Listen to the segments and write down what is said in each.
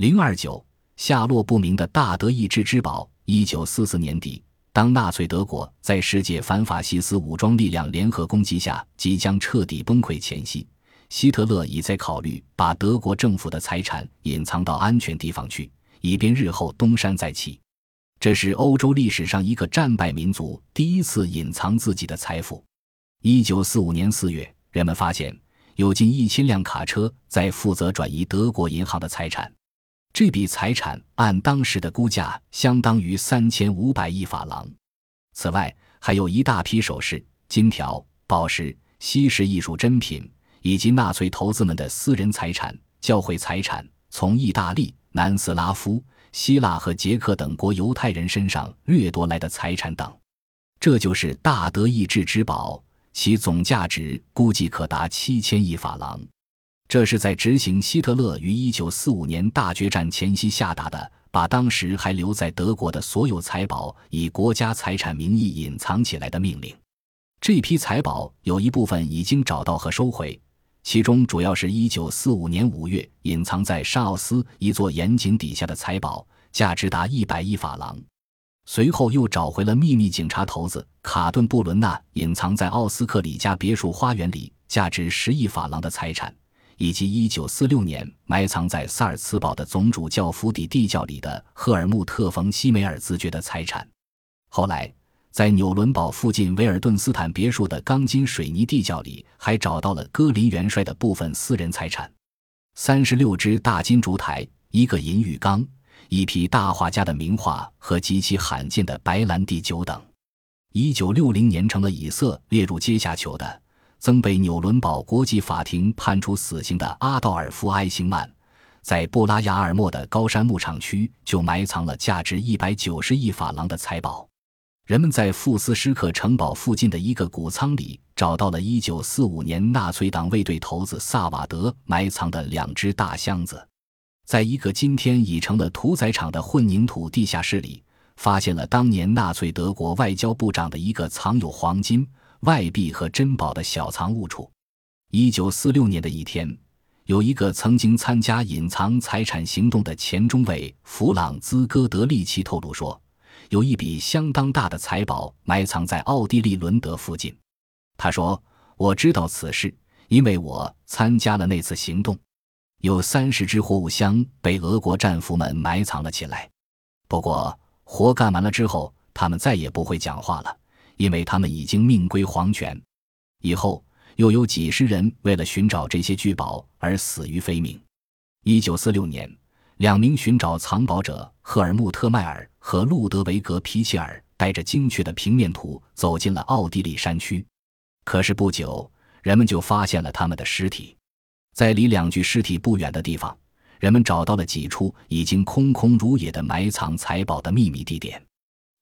零二九下落不明的大德意志之宝。一九四四年底，当纳粹德国在世界反法西斯武装力量联合攻击下即将彻底崩溃前夕，希特勒已在考虑把德国政府的财产隐藏到安全地方去，以便日后东山再起。这是欧洲历史上一个战败民族第一次隐藏自己的财富。一九四五年四月，人们发现有近一千辆卡车在负责转移德国银行的财产。这笔财产按当时的估价相当于三千五百亿法郎。此外，还有一大批首饰、金条、宝石、稀世艺术珍品，以及纳粹头子们的私人财产、教会财产、从意大利、南斯拉夫、希腊和捷克等国犹太人身上掠夺来的财产等。这就是大德意志之宝，其总价值估计可达七千亿法郎。这是在执行希特勒于1945年大决战前夕下达的，把当时还留在德国的所有财宝以国家财产名义隐藏起来的命令。这批财宝有一部分已经找到和收回，其中主要是一九四五年五月隐藏在沙奥斯一座盐井底下的财宝，价值达一百亿法郎。随后又找回了秘密警察头子卡顿布伦纳隐藏在奥斯克里家别墅花园里价值十亿法郎的财产。以及1946年埋藏在萨尔茨堡的总主教府邸地窖里的赫尔穆特·冯·西梅尔子爵的财产。后来，在纽伦堡附近维尔顿斯坦别墅的钢筋水泥地窖里，还找到了戈林元帅的部分私人财产：三十六只大金烛台、一个银浴缸、一批大画家的名画和极其罕见的白兰地酒等。1960年成了以色列入阶下囚的。曾被纽伦堡国际法庭判处死刑的阿道尔夫·埃辛曼，在布拉雅尔莫的高山牧场区就埋藏了价值一百九十亿法郎的财宝。人们在富斯施克城堡附近的一个谷仓里找到了一九四五年纳粹党卫队头子萨瓦德埋藏的两只大箱子。在一个今天已成了屠宰场的混凝土地下室里，发现了当年纳粹德国外交部长的一个藏有黄金。外币和珍宝的小藏物处。一九四六年的一天，有一个曾经参加隐藏财产行动的前中尉弗朗兹·戈德利奇透露说，有一笔相当大的财宝埋藏在奥地利伦德附近。他说：“我知道此事，因为我参加了那次行动。有三十只货物箱被俄国战俘们埋藏了起来。不过，活干完了之后，他们再也不会讲话了。”因为他们已经命归黄泉，以后又有几十人为了寻找这些巨宝而死于非命。一九四六年，两名寻找藏宝者赫尔穆特·迈尔和路德维格·皮切尔带着精确的平面图走进了奥地利山区，可是不久，人们就发现了他们的尸体。在离两具尸体不远的地方，人们找到了几处已经空空如也的埋藏财宝的秘密地点，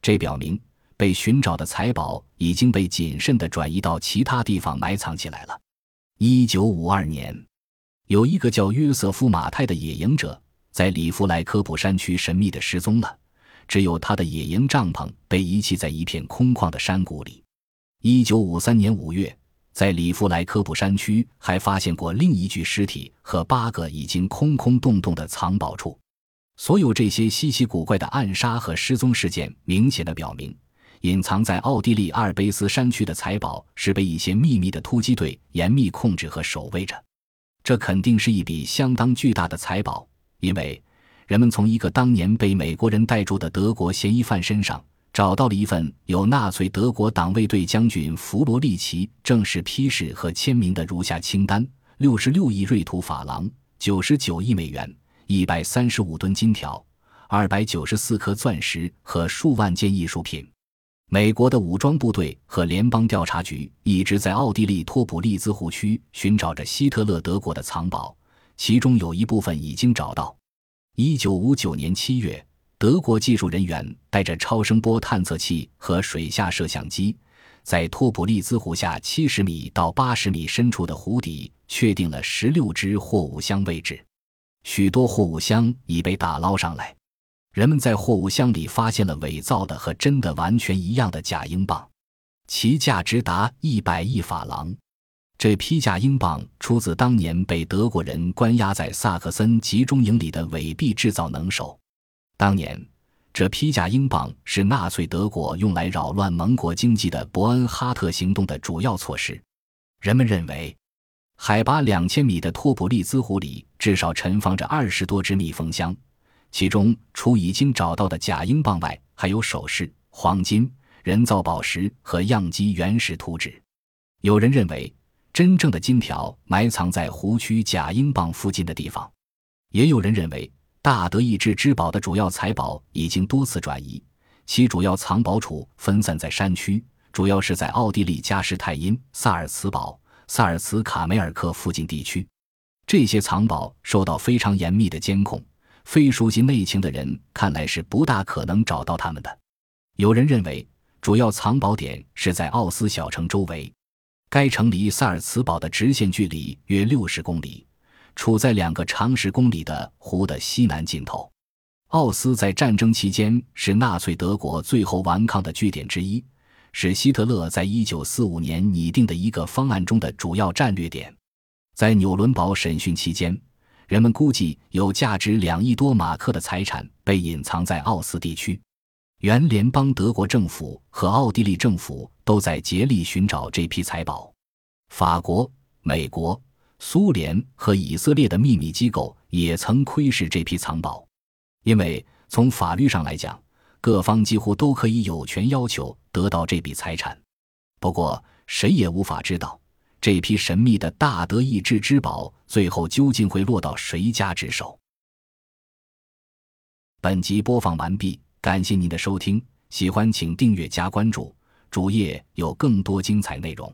这表明。被寻找的财宝已经被谨慎地转移到其他地方埋藏起来了。一九五二年，有一个叫约瑟夫·马泰的野营者在里弗莱科普山区神秘地失踪了，只有他的野营帐篷被遗弃在一片空旷的山谷里。一九五三年五月，在里弗莱科普山区还发现过另一具尸体和八个已经空空洞洞的藏宝处。所有这些稀奇古怪的暗杀和失踪事件，明显的表明。隐藏在奥地利阿尔卑斯山区的财宝是被一些秘密的突击队严密控制和守卫着，这肯定是一笔相当巨大的财宝，因为人们从一个当年被美国人逮住的德国嫌疑犯身上找到了一份有纳粹德国党卫队将军弗罗利奇正式批示和签名的如下清单：六十六亿瑞土法郎，九十九亿美元，一百三十五吨金条，二百九十四颗钻石和数万件艺术品。美国的武装部队和联邦调查局一直在奥地利托普利兹湖区寻找着希特勒德国的藏宝，其中有一部分已经找到。一九五九年七月，德国技术人员带着超声波探测器和水下摄像机，在托普利兹湖下七十米到八十米深处的湖底确定了十六只货物箱位置，许多货物箱已被打捞上来。人们在货物箱里发现了伪造的和真的完全一样的假英镑，其价值达一百亿法郎。这批假英镑出自当年被德国人关押在萨克森集中营里的伪币制造能手。当年，这批假英镑是纳粹德国用来扰乱盟国经济的伯恩哈特行动的主要措施。人们认为，海拔两千米的托普利兹湖里至少沉放着二十多只密封箱，其中除已经找到的假英镑外，还有首饰、黄金、人造宝石和样机原始图纸。有人认为。真正的金条埋藏在湖区假英镑附近的地方，也有人认为大德意志之宝的主要财宝已经多次转移，其主要藏宝处分散在山区，主要是在奥地利加施泰因、萨尔茨堡、萨尔茨卡梅尔克附近地区。这些藏宝受到非常严密的监控，非熟悉内情的人看来是不大可能找到他们的。有人认为，主要藏宝点是在奥斯小城周围。该城离萨尔茨堡的直线距离约六十公里，处在两个长十公里的湖的西南尽头。奥斯在战争期间是纳粹德国最后顽抗的据点之一，是希特勒在一九四五年拟定的一个方案中的主要战略点。在纽伦堡审讯期间，人们估计有价值两亿多马克的财产被隐藏在奥斯地区。原联邦德国政府和奥地利政府都在竭力寻找这批财宝，法国、美国、苏联和以色列的秘密机构也曾窥视这批藏宝，因为从法律上来讲，各方几乎都可以有权要求得到这笔财产。不过，谁也无法知道这批神秘的大德意志之宝最后究竟会落到谁家之手。本集播放完毕。感谢您的收听，喜欢请订阅加关注，主页有更多精彩内容。